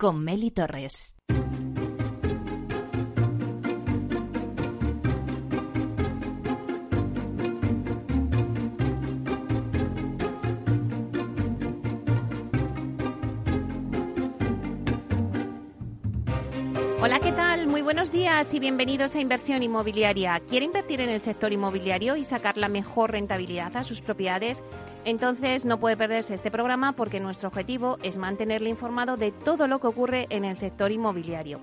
con Meli Torres. Hola, ¿qué tal? Muy buenos días y bienvenidos a Inversión Inmobiliaria. ¿Quiere invertir en el sector inmobiliario y sacar la mejor rentabilidad a sus propiedades? Entonces no puede perderse este programa porque nuestro objetivo es mantenerle informado de todo lo que ocurre en el sector inmobiliario.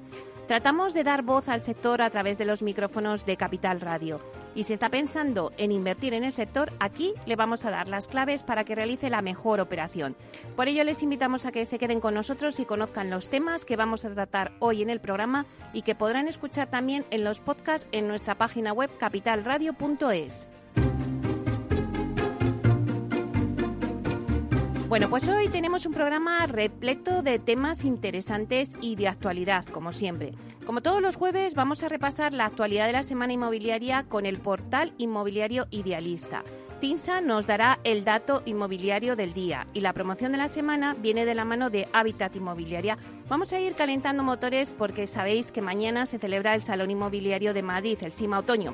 Tratamos de dar voz al sector a través de los micrófonos de Capital Radio. Y si está pensando en invertir en el sector, aquí le vamos a dar las claves para que realice la mejor operación. Por ello les invitamos a que se queden con nosotros y conozcan los temas que vamos a tratar hoy en el programa y que podrán escuchar también en los podcasts en nuestra página web capitalradio.es. Bueno, pues hoy tenemos un programa repleto de temas interesantes y de actualidad, como siempre. Como todos los jueves, vamos a repasar la actualidad de la semana inmobiliaria con el portal inmobiliario Idealista. Tinsa nos dará el dato inmobiliario del día y la promoción de la semana viene de la mano de Habitat Inmobiliaria. Vamos a ir calentando motores porque sabéis que mañana se celebra el Salón Inmobiliario de Madrid, el CIMA Otoño,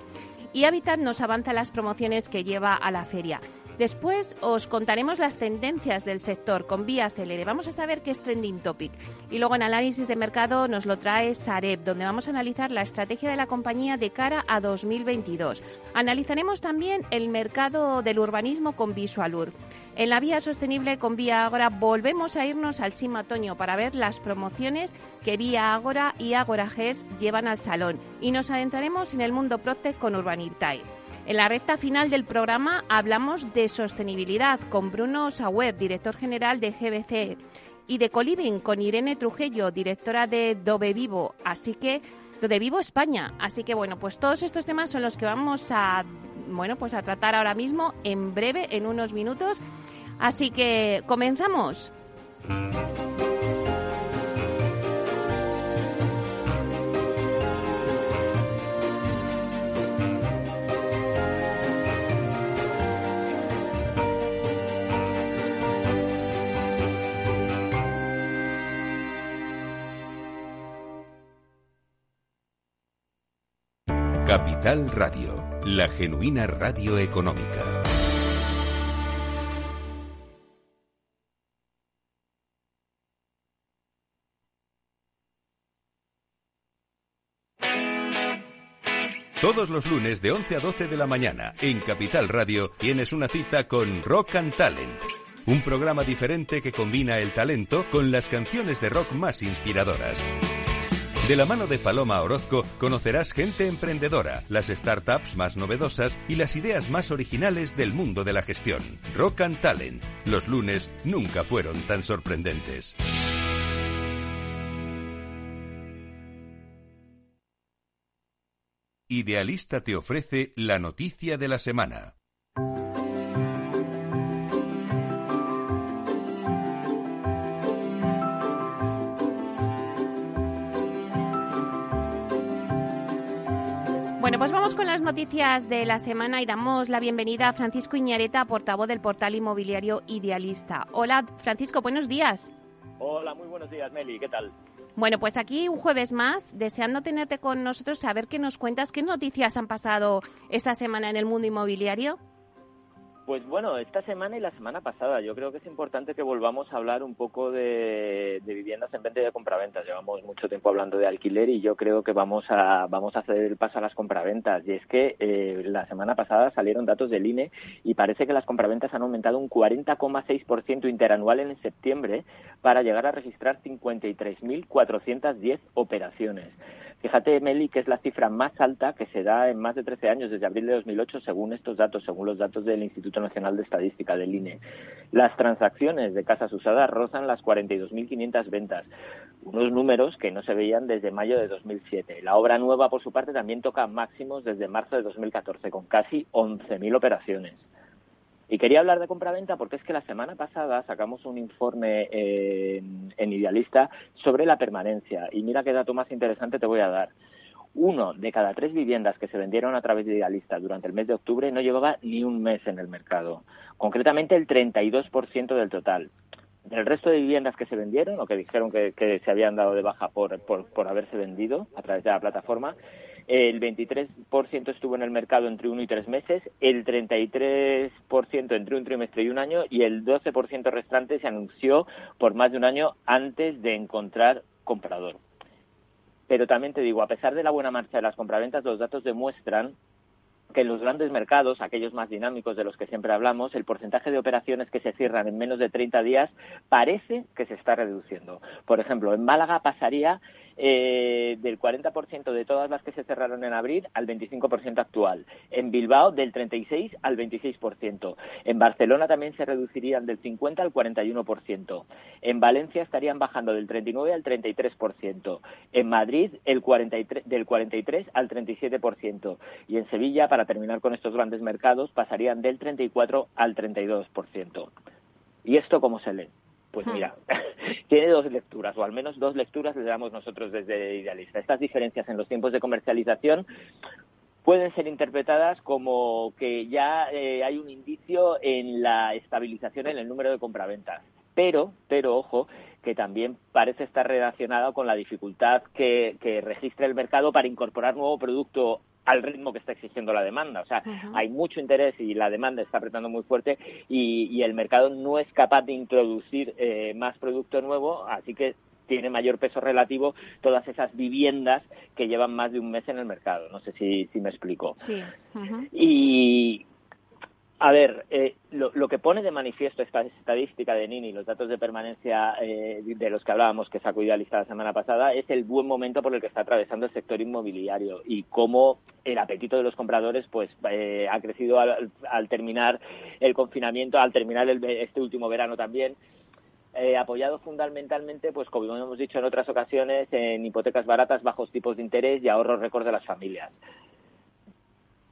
y Habitat nos avanza las promociones que lleva a la feria. Después os contaremos las tendencias del sector con Vía Celere. Vamos a saber qué es trending topic. Y luego en análisis de mercado nos lo trae Sareb, donde vamos a analizar la estrategia de la compañía de cara a 2022. Analizaremos también el mercado del urbanismo con Visualur. En la vía sostenible con Vía Agora volvemos a irnos al Sima Otoño para ver las promociones que Vía Agora y Agora GES llevan al salón y nos adentraremos en el mundo Protec con Urbanitae. En la recta final del programa hablamos de sostenibilidad con Bruno Sauer, director general de GBC, y de Coliving con Irene Trujillo, directora de Dove Vivo. Así que Dove Vivo España. Así que bueno, pues todos estos temas son los que vamos a bueno, pues a tratar ahora mismo en breve en unos minutos. Así que comenzamos. Capital Radio, la genuina radio económica. Todos los lunes de 11 a 12 de la mañana en Capital Radio tienes una cita con Rock and Talent, un programa diferente que combina el talento con las canciones de rock más inspiradoras. De la mano de Paloma Orozco conocerás gente emprendedora, las startups más novedosas y las ideas más originales del mundo de la gestión. Rock and Talent. Los lunes nunca fueron tan sorprendentes. Idealista te ofrece la noticia de la semana. Bueno, pues vamos con las noticias de la semana y damos la bienvenida a Francisco Iñareta, portavoz del portal inmobiliario Idealista. Hola, Francisco, buenos días. Hola, muy buenos días, Meli, ¿qué tal? Bueno, pues aquí un jueves más, deseando tenerte con nosotros, saber qué nos cuentas, qué noticias han pasado esta semana en el mundo inmobiliario. Pues bueno, esta semana y la semana pasada yo creo que es importante que volvamos a hablar un poco de, viviendas en venta y de compraventas. Llevamos mucho tiempo hablando de alquiler y yo creo que vamos a vamos a hacer el paso a las compraventas. Y es que eh, la semana pasada salieron datos del INE y parece que las compraventas han aumentado un 40,6% interanual en septiembre para llegar a registrar 53.410 operaciones. Fíjate, Meli, que es la cifra más alta que se da en más de 13 años, desde abril de 2008, según estos datos, según los datos del Instituto Nacional de Estadística, del INE. Las transacciones de casas usadas rozan las 42.500 ventas, unos números que no se veían desde mayo de 2007. La obra nueva, por su parte, también toca máximos desde marzo de 2014, con casi 11.000 operaciones. Y quería hablar de compraventa porque es que la semana pasada sacamos un informe en, Idealista sobre la permanencia. Y mira qué dato más interesante te voy a dar. Uno de cada tres viviendas que se vendieron a través de Idealista durante el mes de octubre no llevaba ni un mes en el mercado. Concretamente el 32% del total. Del resto de viviendas que se vendieron o que dijeron que, se habían dado de baja por, por haberse vendido a través de la plataforma, el 23% estuvo en el mercado entre uno y tres meses, el 33% entre un trimestre y un año y el 12% restante se anunció por más de un año antes de encontrar comprador. Pero también te digo, a pesar de la buena marcha de las compraventas, los datos demuestran que en los grandes mercados, aquellos más dinámicos de los que siempre hablamos, el porcentaje de operaciones que se cierran en menos de 30 días parece que se está reduciendo. Por ejemplo, en Málaga pasaría eh, del 40% de todas las que se cerraron en abril al 25% actual. En Bilbao del 36 al 26%. En Barcelona también se reducirían del 50 al 41%. En Valencia estarían bajando del 39 al 33%. En Madrid el 43, del 43 al 37%. Y en Sevilla, para terminar con estos grandes mercados, pasarían del 34 al 32%. ¿Y esto cómo se lee? Pues hmm. mira, tiene dos lecturas, o al menos dos lecturas le damos nosotros desde Idealista. Estas diferencias en los tiempos de comercialización pueden ser interpretadas como que ya eh, hay un indicio en la estabilización en el número de compraventas. Pero, pero ojo, que también parece estar relacionado con la dificultad que, que registra el mercado para incorporar nuevo producto al ritmo que está exigiendo la demanda. O sea, hay mucho interés y la demanda está apretando muy fuerte y, el mercado no es capaz de introducir eh, más producto nuevo, así que tiene mayor peso relativo todas esas viviendas que llevan más de un mes en el mercado. No sé si, si me explico. Sí. Y a ver, eh, lo, que pone de manifiesto esta estadística de Nini, los datos de permanencia eh, de los que hablábamos, que sacó lista la semana pasada, es el buen momento por el que está atravesando el sector inmobiliario y cómo el apetito de los compradores pues eh, ha crecido al, terminar el confinamiento, al terminar este último verano también. apoyado fundamentalmente, pues como hemos dicho en otras ocasiones, en hipotecas baratas, bajos tipos de interés y ahorros récord de las familias.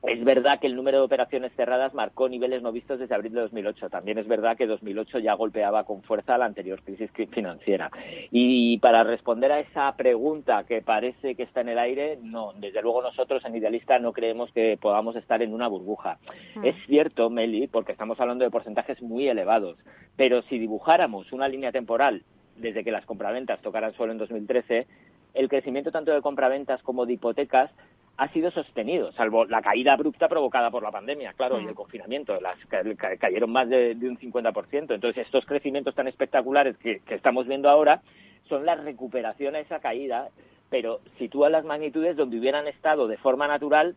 Es verdad que el número de operaciones cerradas marcó niveles no vistos desde abril de 2008. También es verdad que 2008 ya golpeaba con fuerza la anterior crisis financiera. Y para responder a esa pregunta que parece que está en el aire, no, desde luego nosotros en Idealista no creemos que podamos estar en una burbuja. Ah. Es cierto, Meli, porque estamos hablando de porcentajes muy elevados, pero si dibujáramos una línea temporal desde que las compraventas tocaran suelo en 2013, el crecimiento tanto de compraventas como de hipotecas ha sido sostenido, salvo la caída abrupta provocada por la pandemia, claro, y el confinamiento, las cayeron más de, un 50%. Entonces, estos crecimientos tan espectaculares que, estamos viendo ahora son la recuperación a esa caída, pero sitúan las magnitudes donde hubieran estado de forma natural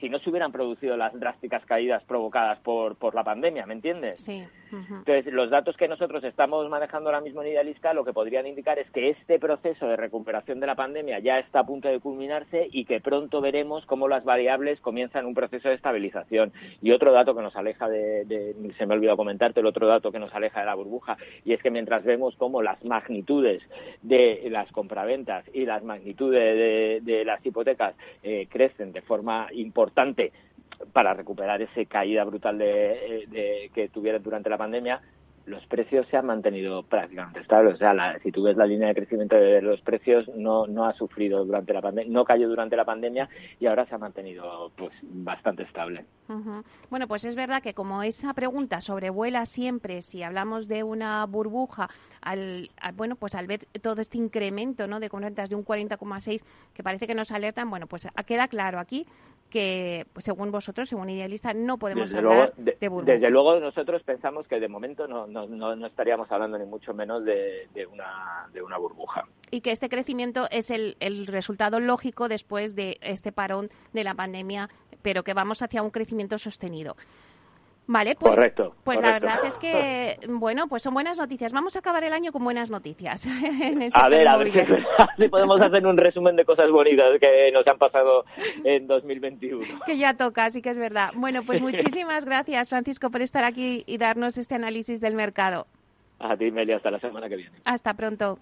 si no se hubieran producido las drásticas caídas provocadas por, por la pandemia, ¿me entiendes? Sí. Entonces, los datos que nosotros estamos manejando ahora mismo en Idealista lo que podrían indicar es que este proceso de recuperación de la pandemia ya está a punto de culminarse y que pronto veremos cómo las variables comienzan un proceso de estabilización. Y otro dato que nos aleja de, se me ha olvidado comentarte, el otro dato que nos aleja de la burbuja, y es que mientras vemos cómo las magnitudes de las compraventas y las magnitudes de, las hipotecas eh, crecen de forma importante, importante para recuperar esa caída brutal de, que tuvieron durante la pandemia, los precios se han mantenido prácticamente estables. O sea, si tú ves la línea de crecimiento de los precios, no, no ha sufrido durante la pandemia, no cayó durante la pandemia y ahora se ha mantenido pues bastante estable. Bueno, pues es verdad que como esa pregunta sobrevuela siempre, si hablamos de una burbuja, al, bueno, pues al ver todo este incremento ¿no? de rentas de un 40,6 que parece que nos alertan, bueno, pues queda claro aquí que, pues, según vosotros, según Idealista, no podemos hablar de, burbuja. Desde luego, nosotros pensamos que de momento no, no, no, estaríamos hablando ni mucho menos de, de, una, de una burbuja. Y que este crecimiento es el, el resultado lógico después de este parón de la pandemia, pero que vamos hacia un crecimiento sostenido. Vale, pues, correcto, pues la verdad es que, bueno, pues son buenas noticias. Vamos a acabar el año con buenas noticias. a ver, a ver si, podemos hacer un resumen de cosas bonitas que nos han pasado en 2021. Que ya toca, sí que es verdad. Bueno, pues muchísimas gracias, Francisco, por estar aquí y darnos este análisis del mercado. A ti, Meli, hasta la semana que viene. Hasta pronto.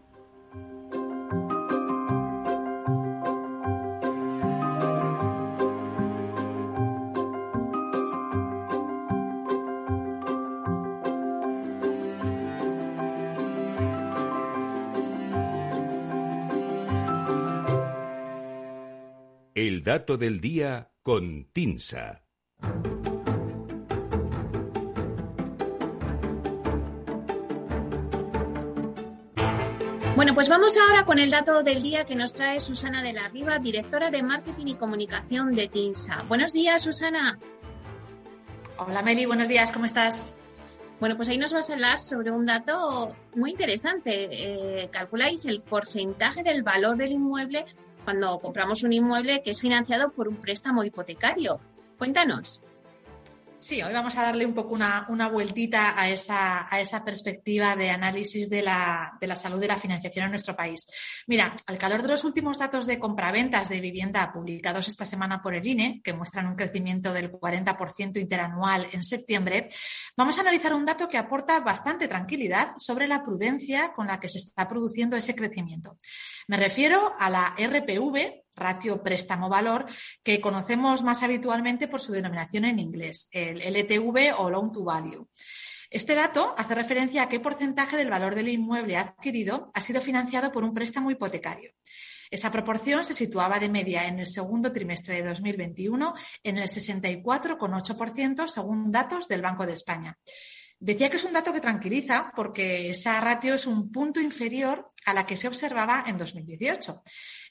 El dato del día con Tinsa. Bueno, pues vamos ahora con el dato del día que nos trae Susana de la Riva, directora de Marketing y Comunicación de TINSA. Buenos días, Susana. Hola, Meli, buenos días, ¿cómo estás? Bueno, pues ahí nos vas a hablar sobre un dato muy interesante. Eh, calculáis el porcentaje del valor del inmueble cuando compramos un inmueble que es financiado por un préstamo hipotecario. Cuéntanos. Sí, hoy vamos a darle un poco una, vueltita a esa, a esa, perspectiva de análisis de la, de la, salud de la financiación en nuestro país. Mira, al calor de los últimos datos de compraventas de vivienda publicados esta semana por el INE, que muestran un crecimiento del 40% interanual en septiembre, vamos a analizar un dato que aporta bastante tranquilidad sobre la prudencia con la que se está produciendo ese crecimiento. Me refiero a la RPV, ratio préstamo-valor, que conocemos más habitualmente por su denominación en inglés, el LTV o Loan to Value. Este dato hace referencia a qué porcentaje del valor del inmueble adquirido ha sido financiado por un préstamo hipotecario. Esa proporción se situaba de media en el segundo trimestre de 2021 en el 64,8% según datos del Banco de España. Decía que es un dato que tranquiliza porque esa ratio es un punto inferior a la que se observaba en 2018.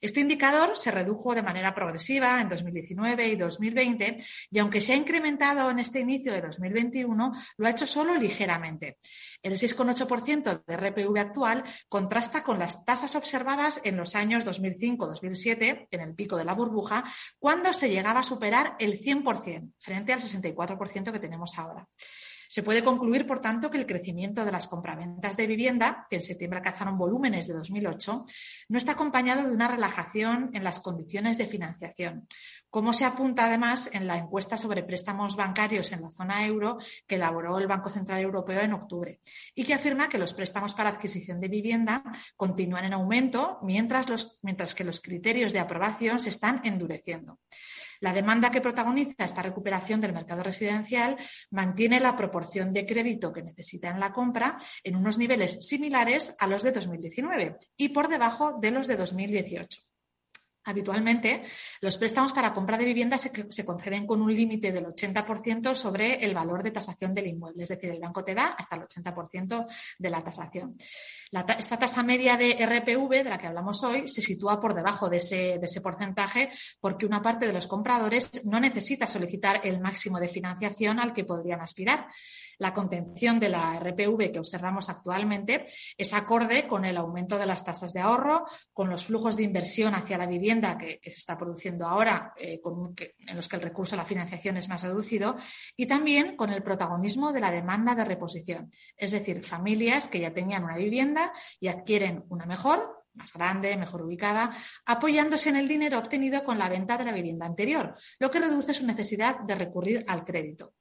Este indicador se redujo de manera progresiva en 2019 y 2020 y aunque se ha incrementado en este inicio de 2021, lo ha hecho solo ligeramente. El 6,8% de RPV actual contrasta con las tasas observadas en los años 2005-2007, en el pico de la burbuja, cuando se llegaba a superar el 100% frente al 64% que tenemos ahora. Se puede concluir, por tanto, que el crecimiento de las compraventas de vivienda, que en septiembre alcanzaron volúmenes de 2008, no está acompañado de una relajación en las condiciones de financiación, como se apunta además en la encuesta sobre préstamos bancarios en la zona euro que elaboró el Banco Central Europeo en octubre y que afirma que los préstamos para adquisición de vivienda continúan en aumento mientras, mientras que los criterios de aprobación se están endureciendo. La demanda que protagoniza esta recuperación del mercado residencial mantiene la proporción de crédito que necesita en la compra en unos niveles similares a los de 2019 y por debajo de los de 2018. Habitualmente, los préstamos para compra de vivienda se, conceden con un límite del 80% sobre el valor de tasación del inmueble, es decir, el banco te da hasta el 80% de la tasación. esta tasa media de RPV, de la que hablamos hoy, se sitúa por debajo de ese, de ese porcentaje porque una parte de los compradores no necesita solicitar el máximo de financiación al que podrían aspirar. La contención de la RPV que observamos actualmente es acorde con el aumento de las tasas de ahorro, con los flujos de inversión hacia la vivienda que, se está produciendo ahora, eh, en los que el recurso a la financiación es más reducido, y también con el protagonismo de la demanda de reposición, es decir, familias que ya tenían una vivienda y adquieren una mejor más grande, mejor ubicada, apoyándose en el dinero obtenido con la venta de la vivienda anterior, lo que reduce su necesidad de recurrir al crédito.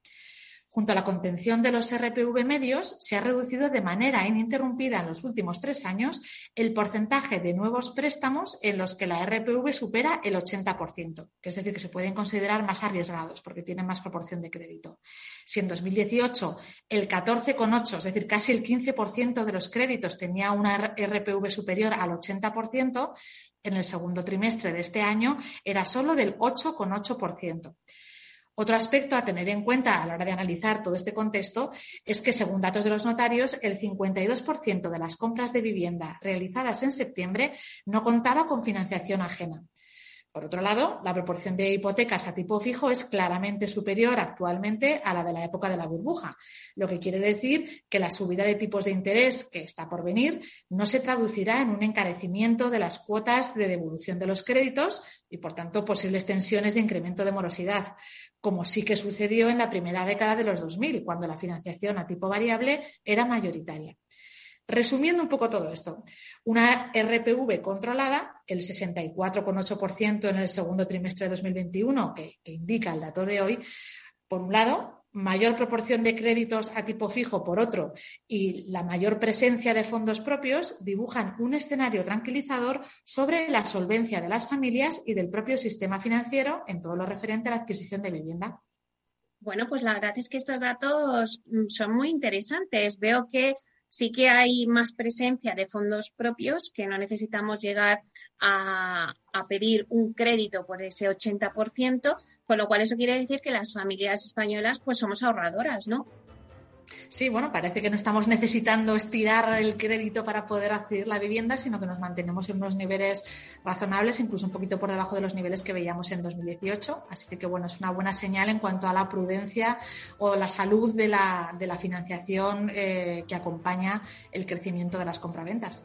Junto a la contención de los RPV medios, se ha reducido de manera ininterrumpida en los últimos tres años el porcentaje de nuevos préstamos en los que la RPV supera el 80%, que es decir, que se pueden considerar más arriesgados porque tienen más proporción de crédito. Si en 2018 el 14,8, es decir, casi el 15% de los créditos tenía una RPV superior al 80%, en el segundo trimestre de este año era solo del 8,8%. Otro aspecto a tener en cuenta a la hora de analizar todo este contexto es que, según datos de los notarios, el 52% de las compras de vivienda realizadas en septiembre no contaba con financiación ajena. Por otro lado, la proporción de hipotecas a tipo fijo es claramente superior actualmente a la de la época de la burbuja, lo que quiere decir que la subida de tipos de interés que está por venir no se traducirá en un encarecimiento de las cuotas de devolución de los créditos y, por tanto, posibles tensiones de incremento de morosidad, como sí que sucedió en la primera década de los 2000, cuando la financiación a tipo variable era mayoritaria. Resumiendo un poco todo esto, una RPV controlada, el 64,8% en el segundo trimestre de 2021, que, que indica el dato de hoy, por un lado, mayor proporción de créditos a tipo fijo por otro y la mayor presencia de fondos propios dibujan un escenario tranquilizador sobre la solvencia de las familias y del propio sistema financiero en todo lo referente a la adquisición de vivienda. Bueno, pues la verdad es que estos datos mm, son muy interesantes. Veo que sí que hay más presencia de fondos propios, que no necesitamos llegar a, pedir un crédito por ese 80%, con lo cual eso quiere decir que las familias españolas pues somos ahorradoras, ¿no? Sí, bueno, parece que no estamos necesitando estirar el crédito para poder adquirir la vivienda, sino que nos mantenemos en unos niveles razonables, incluso un poquito por debajo de los niveles que veíamos en 2018. Así que, bueno, es una buena señal en cuanto a la prudencia o la salud de la, financiación eh, que acompaña el crecimiento de las compraventas.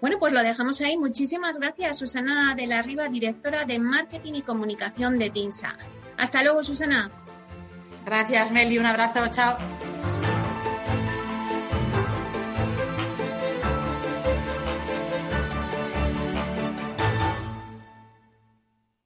Bueno, pues lo dejamos ahí. Muchísimas gracias, Susana de la Riva, directora de Marketing y Comunicación de TINSA. Hasta luego, Susana. Gracias, Meli. Un abrazo. Chao.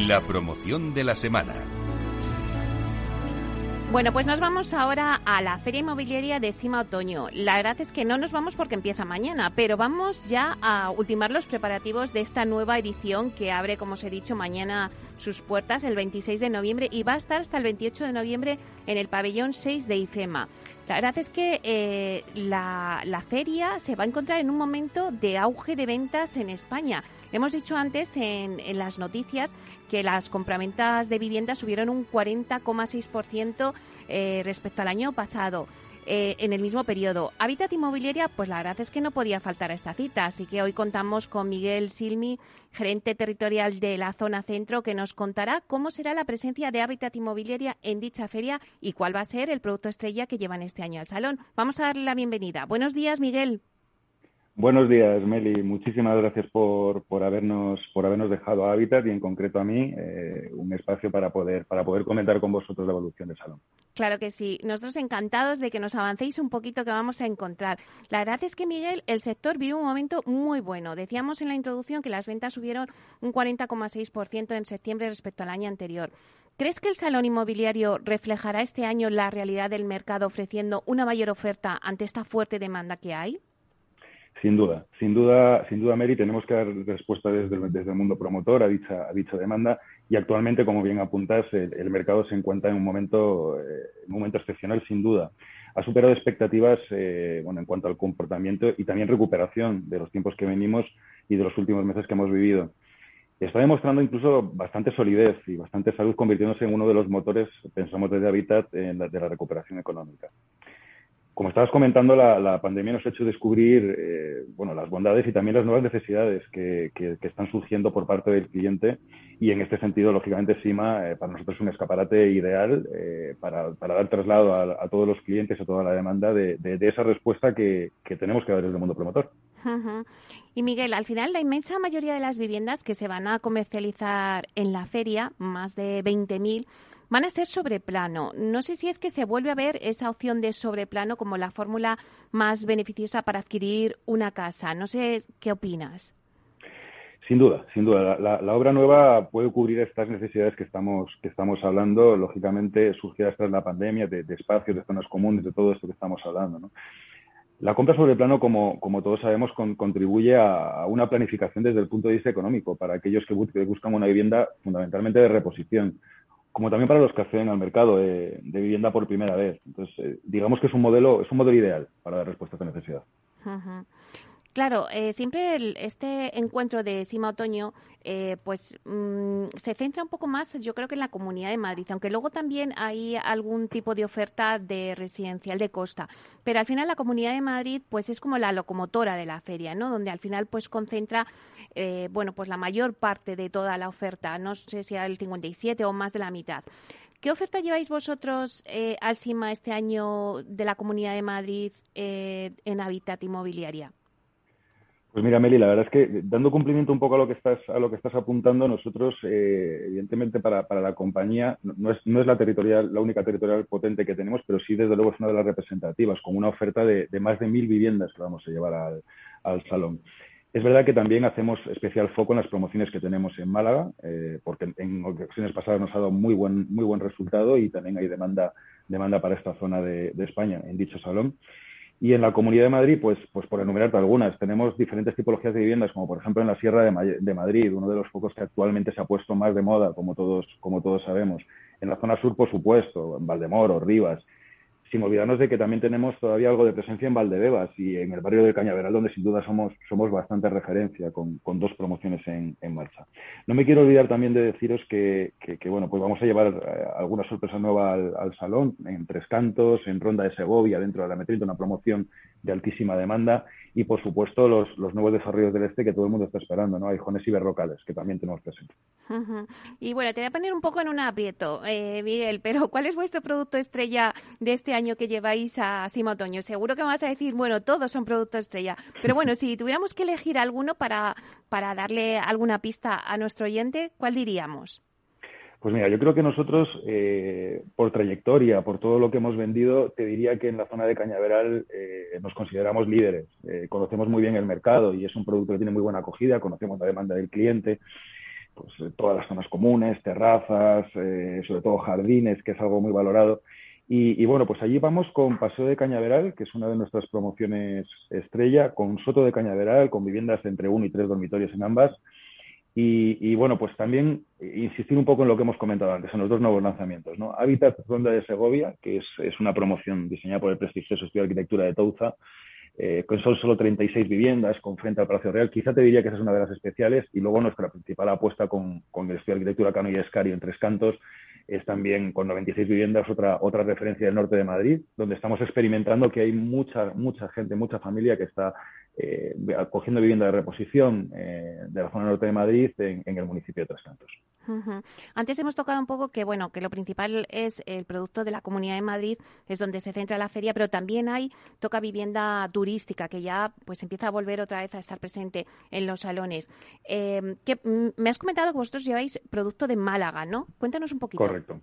La promoción de la semana. Bueno, pues nos vamos ahora a la Feria Inmobiliaria de Sima Otoño. La verdad es que no nos vamos porque empieza mañana, pero vamos ya a ultimar los preparativos de esta nueva edición que abre, como os he dicho, mañana sus puertas el 26 de noviembre y va a estar hasta el 28 de noviembre en el pabellón 6 de IFEMA. La verdad es que eh, la, la feria se va a encontrar en un momento de auge de ventas en España. Hemos dicho antes en, en las noticias que las compraventas de viviendas subieron un 40,6% eh, respecto al año pasado. Eh, en el mismo periodo. Hábitat Inmobiliaria, pues la verdad es que no podía faltar a esta cita, así que hoy contamos con Miguel Silmi, gerente territorial de la zona centro, que nos contará cómo será la presencia de Hábitat Inmobiliaria en dicha feria y cuál va a ser el producto estrella que llevan este año al salón. Vamos a darle la bienvenida. Buenos días, Miguel. Buenos días, Meli. Muchísimas gracias por, por, habernos, por habernos dejado a Habitat y en concreto a mí eh, un espacio para poder, para poder comentar con vosotros la evolución del salón. Claro que sí. Nosotros encantados de que nos avancéis un poquito que vamos a encontrar. La verdad es que, Miguel, el sector vive un momento muy bueno. Decíamos en la introducción que las ventas subieron un 40,6% en septiembre respecto al año anterior. ¿Crees que el salón inmobiliario reflejará este año la realidad del mercado ofreciendo una mayor oferta ante esta fuerte demanda que hay? Sin duda, sin duda, sin duda, Mary, tenemos que dar respuesta desde, el mundo promotor a dicha, a dicha demanda y actualmente, como bien apuntas, el, mercado se encuentra en un momento, eh, un momento excepcional, sin duda. Ha superado expectativas eh, bueno, en cuanto al comportamiento y también recuperación de los tiempos que venimos y de los últimos meses que hemos vivido. Está demostrando incluso bastante solidez y bastante salud, convirtiéndose en uno de los motores, pensamos desde Habitat, en la, de la recuperación económica como estabas comentando, la, pandemia nos ha hecho descubrir eh, bueno, las bondades y también las nuevas necesidades que, están surgiendo por parte del cliente y en este sentido, lógicamente, SIMA eh, para nosotros es un escaparate ideal eh, para, dar traslado a, todos los clientes, a toda la demanda de, esa respuesta que, tenemos que dar desde el mundo promotor. Y Miguel, al final la inmensa mayoría de las viviendas que se van a comercializar en la feria, más de 20.000, van a ser sobre plano. No sé si es que se vuelve a ver esa opción de sobre plano como la fórmula más beneficiosa para adquirir una casa. No sé qué opinas. Sin duda, sin duda. La, obra nueva puede cubrir estas necesidades que estamos, que estamos hablando, lógicamente surgidas tras la pandemia, de, espacios, de zonas comunes, de todo esto que estamos hablando. La compra sobre plano, como, como todos sabemos, contribuye a, una planificación desde el punto de vista económico para aquellos que, buscan una vivienda fundamentalmente de reposición, como también para los que acceden al mercado de, vivienda por primera vez. Entonces, eh, digamos que es un modelo, es un modelo ideal para dar respuesta a esta necesidad. Claro, eh, siempre este encuentro de Sima Otoño, eh, pues mm, se centra un poco más, yo creo que en la Comunidad de Madrid, aunque luego también hay algún tipo de oferta de residencial de costa. Pero al final la Comunidad de Madrid, pues es como la locomotora de la feria, ¿no? Donde al final pues concentra, eh, bueno, pues la mayor parte de toda la oferta, no sé si el 57 o más de la mitad. ¿Qué oferta lleváis vosotros al SIMA este año de la Comunidad de Madrid en Habitat Inmobiliaria? Pues mira, Meli, la verdad es que dando cumplimiento un poco a lo que estás, a lo que estás apuntando, nosotros, eh, evidentemente, para, para, la compañía, no es, no es la territorial, la única territorial potente que tenemos, pero sí, desde luego, es una de las representativas, con una oferta de, más de mil viviendas que vamos a llevar al, al, salón. Es verdad que también hacemos especial foco en las promociones que tenemos en Málaga, eh, porque en ocasiones pasadas nos ha dado muy buen, muy buen resultado y también hay demanda, demanda para esta zona de, de España en dicho salón. Y en la Comunidad de Madrid, pues, pues por enumerarte algunas, tenemos diferentes tipologías de viviendas, como por ejemplo en la Sierra de, Madrid, uno de los focos que actualmente se ha puesto más de moda, como todos, como todos sabemos. En la zona sur, por supuesto, en Valdemoro, Rivas, sin olvidarnos de que también tenemos todavía algo de presencia en Valdebebas y en el barrio del Cañaveral, donde sin duda somos, somos bastante referencia con, con dos promociones en, en, marcha. No me quiero olvidar también de deciros que, que, bueno, pues vamos a llevar eh, alguna sorpresa nueva al, al, salón, en Tres Cantos, en Ronda de Segovia, dentro de la Metrito, una promoción de altísima demanda y, por supuesto, los, los, nuevos desarrollos del este que todo el mundo está esperando, ¿no? Jones y Berrocales, que también tenemos presente. Y bueno, te voy a poner un poco en un aprieto, eh, Miguel, pero ¿cuál es vuestro producto estrella de este año que lleváis a Sima Otoño? Seguro que me vas a decir, bueno, todos son productos estrella, pero bueno, si tuviéramos que elegir alguno para, para darle alguna pista a nuestro oyente, ¿cuál diríamos? Pues mira, yo creo que nosotros, eh, por trayectoria, por todo lo que hemos vendido, te diría que en la zona de Cañaveral eh, nos consideramos líderes. Eh, conocemos muy bien el mercado y es un producto que tiene muy buena acogida, conocemos la demanda del cliente, pues todas las zonas comunes, terrazas, sobre todo jardines, que es algo muy valorado. Y, bueno, pues allí vamos con Paseo de Cañaveral, que es una de nuestras promociones estrella, con Soto de Cañaveral, con viviendas entre uno y tres dormitorios en ambas y, bueno, pues también insistir un poco en lo que hemos comentado antes, en los dos nuevos lanzamientos. ¿no? Hábitat Ronda de Segovia, que es, una promoción diseñada por el prestigioso Estudio de Arquitectura de Touza, eh, con son solo 36 viviendas, con frente al Palacio Real. Quizá te diría que esa es una de las especiales. Y luego nuestra principal apuesta con, con el Estudio de Arquitectura Cano y Escario en Tres Cantos es también con 96 viviendas otra, otra referencia del norte de Madrid, donde estamos experimentando que hay mucha, mucha gente, mucha familia que está eh, cogiendo vivienda de reposición eh, de la zona norte de Madrid en, el municipio de Tres Cantos. Antes hemos tocado un poco que bueno que lo principal es el producto de la Comunidad de Madrid, es donde se centra la feria, pero también hay toca vivienda turística que ya pues empieza a volver otra vez a estar presente en los salones. Eh, que, mm, me has comentado que vosotros lleváis producto de Málaga, ¿no? Cuéntanos un poquito. Correcto.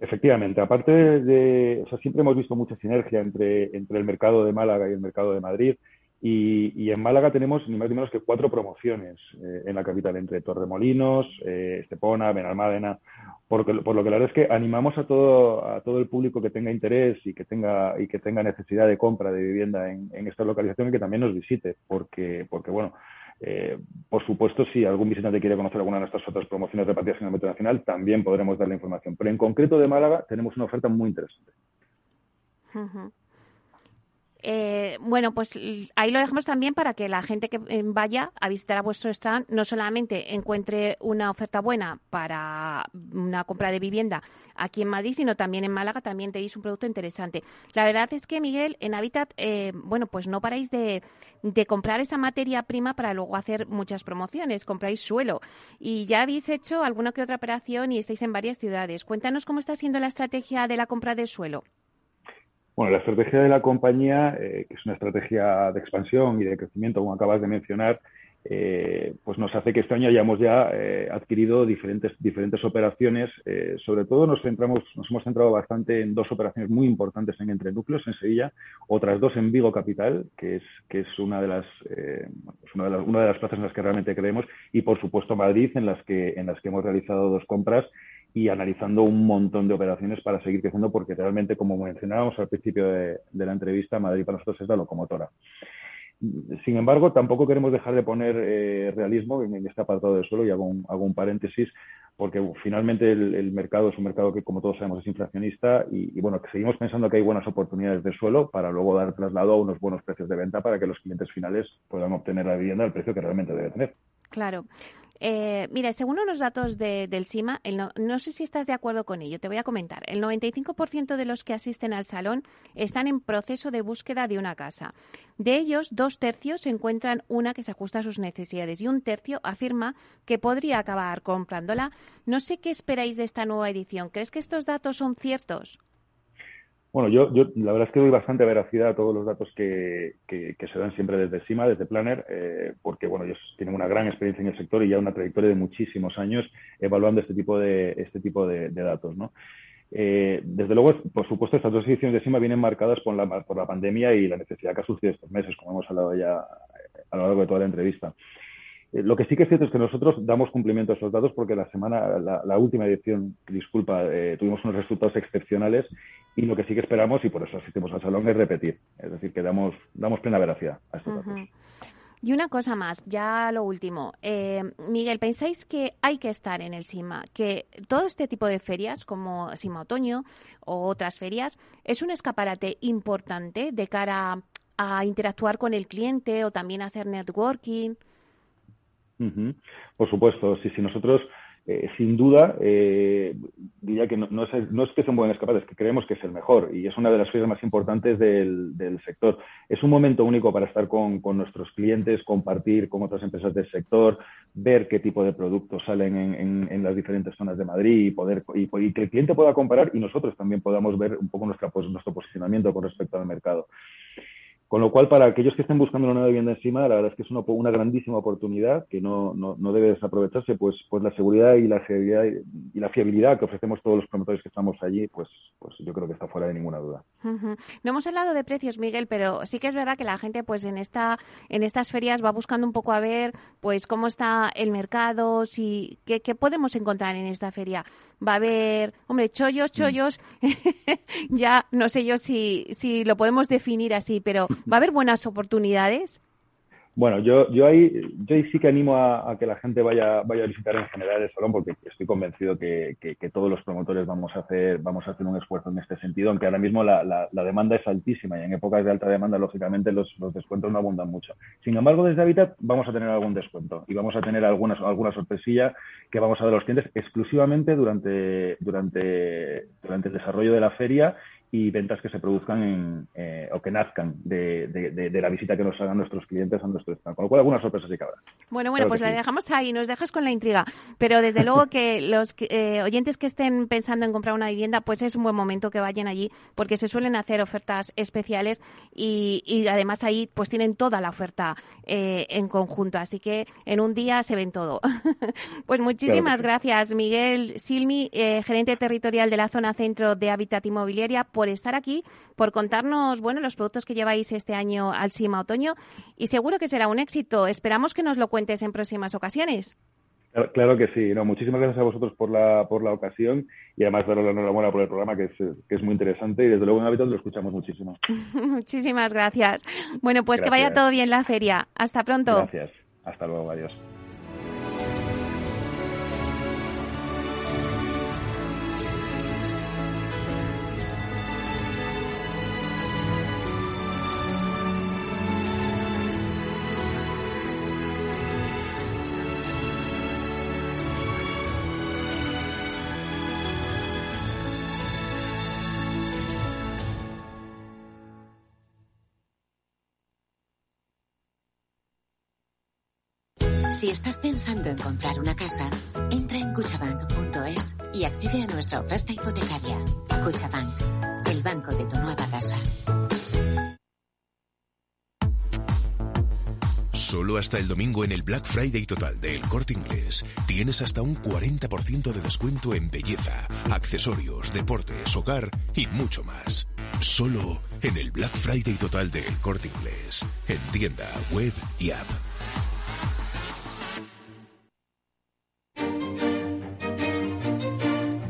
Efectivamente, aparte de, o sea, siempre hemos visto mucha sinergia entre, entre el mercado de Málaga y el mercado de Madrid. Y, en Málaga tenemos ni más ni menos que cuatro promociones eh, en la capital, entre Torremolinos, eh, Estepona, Benalmádena, por, por lo que la verdad es que animamos a todo, a todo el público que tenga interés y que tenga, y que tenga necesidad de compra de vivienda en, esta localización y que también nos visite, porque, porque bueno, eh, por supuesto, si algún visitante quiere conocer alguna de nuestras otras promociones repartidas en el Metro Nacional, también podremos darle información. Pero en concreto de Málaga tenemos una oferta muy interesante. Eh, bueno, pues ahí lo dejamos también para que la gente que eh, vaya a visitar a vuestro stand no solamente encuentre una oferta buena para una compra de vivienda aquí en Madrid, sino también en Málaga también tenéis un producto interesante. La verdad es que, Miguel, en Habitat, eh, bueno, pues no paráis de, comprar esa materia prima para luego hacer muchas promociones, compráis suelo y ya habéis hecho alguna que otra operación y estáis en varias ciudades. Cuéntanos cómo está siendo la estrategia de la compra de suelo. Bueno, la estrategia de la compañía, eh, que es una estrategia de expansión y de crecimiento, como acabas de mencionar, eh, pues nos hace que este año hayamos ya eh, adquirido diferentes, diferentes operaciones. sobre todo nos centramos, nos hemos centrado bastante en dos operaciones muy importantes en Entre Núcleos, en Sevilla, otras dos en Vigo Capital, que es, que es una, de las, una, de las, una de las plazas en las que realmente creemos, y por supuesto Madrid, en las que, en las que hemos realizado dos compras y analizando un montón de operaciones para seguir creciendo, porque realmente, como mencionábamos al principio de, la entrevista, Madrid para nosotros es la locomotora. Sin embargo, tampoco queremos dejar de poner eh, realismo en, este apartado del suelo y hago un, hago un paréntesis porque finalmente el, mercado es un mercado que, como todos sabemos, es inflacionista y, bueno, que seguimos pensando que hay buenas oportunidades de suelo para luego dar traslado a unos buenos precios de venta para que los clientes finales puedan obtener la vivienda al precio que realmente debe tener. Claro. Eh, mira, según unos datos del CIMA, no, sé si estás de acuerdo con ello, te voy a comentar. El 95% de los que asisten al salón están en proceso de búsqueda de una casa. De ellos, dos tercios encuentran una que se ajusta a sus necesidades y un tercio afirma que podría acabar comprándola. No sé qué esperáis de esta nueva edición. ¿Crees que estos datos son ciertos? Bueno, yo, yo la verdad es que doy bastante veracidad a todos los datos que, que, se dan siempre desde CIMA, desde Planner, eh, porque bueno, ellos tienen una gran experiencia en el sector y ya una trayectoria de muchísimos años evaluando este tipo de, este tipo de, datos, ¿no? Eh, desde luego, por supuesto, estas dos ediciones de CIMA vienen marcadas por la, por la pandemia y la necesidad que ha surgido estos meses, como hemos hablado ya a lo largo de toda la entrevista. Eh, lo que sí que es cierto es que nosotros damos cumplimiento a esos datos porque la semana, la, última edición, disculpa, tuvimos unos resultados excepcionales y lo que sí que esperamos, y por eso asistimos al salón, es repetir. Es decir, que damos, damos plena veracidad a estos datos. Y una cosa más, ya lo último. Eh, Miguel, ¿pensáis que hay que estar en el SIMA? Que todo este tipo de ferias, como SIMA Otoño o otras ferias, es un escaparate importante de cara a interactuar con el cliente o también hacer networking. Por supuesto, sí, sí, nosotros eh, sin duda, eh, diría que no, es, que sea un buen escapate, es que creemos que es el mejor y es una de las ferias más importantes del, sector. Es un momento único para estar con, nuestros clientes, compartir con otras empresas del sector, ver qué tipo de productos salen en, las diferentes zonas de Madrid y, poder, y, que el cliente pueda comparar y nosotros también podamos ver un poco nuestra, pues, nuestro posicionamiento con respecto al mercado. Con lo cual, para aquellos que estén buscando una nueva vivienda encima, la verdad es que es una, una grandísima oportunidad que no, no, no, debe desaprovecharse, pues, pues la seguridad y la fiabilidad y la fiabilidad que ofrecemos todos los promotores que estamos allí, pues, pues yo creo que está fuera de ninguna duda. No hemos hablado de precios, Miguel, pero sí que es verdad que la gente, pues en esta, en estas ferias va buscando un poco a ver, pues cómo está el mercado, si qué, qué podemos encontrar en esta feria. Va a haber, hombre, chollos, mm. chollos, ya no sé yo si, si lo podemos definir así, pero ¿Va a haber buenas oportunidades? Bueno, yo, yo, ahí, yo ahí sí que animo a, que la gente vaya, vaya a visitar en general el salón porque estoy convencido que, todos los promotores vamos a, hacer, vamos a hacer un esfuerzo en este sentido, aunque ahora mismo la, la, demanda es altísima y en épocas de alta demanda, lógicamente, los, los, descuentos no abundan mucho. Sin embargo, desde Habitat vamos a tener algún descuento y vamos a tener algunas, alguna sorpresilla que vamos a dar a los clientes exclusivamente durante, durante, durante el desarrollo de la feria y ventas que se produzcan en, eh, o que nazcan de, de, la visita que nos hagan nuestros clientes a nuestro stand. Con lo cual, algunas sorpresas sí que habrá. Bueno, bueno, pues la dejamos ahí, nos dejas con la intriga. Pero desde luego que los eh, oyentes que estén pensando en comprar una vivienda, pues es un buen momento que vayan allí, porque se suelen hacer ofertas especiales y, y además ahí pues tienen toda la oferta eh, en conjunto. Así que en un día se ven todo. pues muchísimas gracias, Miguel Silmi, gerente territorial de la zona centro de Habitat Inmobiliaria por estar aquí, por contarnos, bueno, los productos que lleváis este año al CIMA Otoño y seguro que será un éxito. Esperamos que nos lo cuentes en próximas ocasiones. Claro, que sí. No, muchísimas gracias a vosotros por la, por la ocasión y además daros la enhorabuena por el programa que es, que es muy interesante y desde luego en Hábitat lo escuchamos muchísimo. muchísimas gracias. Bueno, pues que vaya todo bien la feria. Hasta pronto. Gracias. Hasta luego. Adiós. Si estás pensando en comprar una casa, entra en cuchabank.es y accede a nuestra oferta hipotecaria. Cuchabank, el banco de tu nueva casa. Solo hasta el domingo en el Black Friday total del Corte Inglés tienes hasta un 40% de descuento en belleza, accesorios, deportes, hogar y mucho más. Solo en el Black Friday total del Corte Inglés, en tienda, web y app.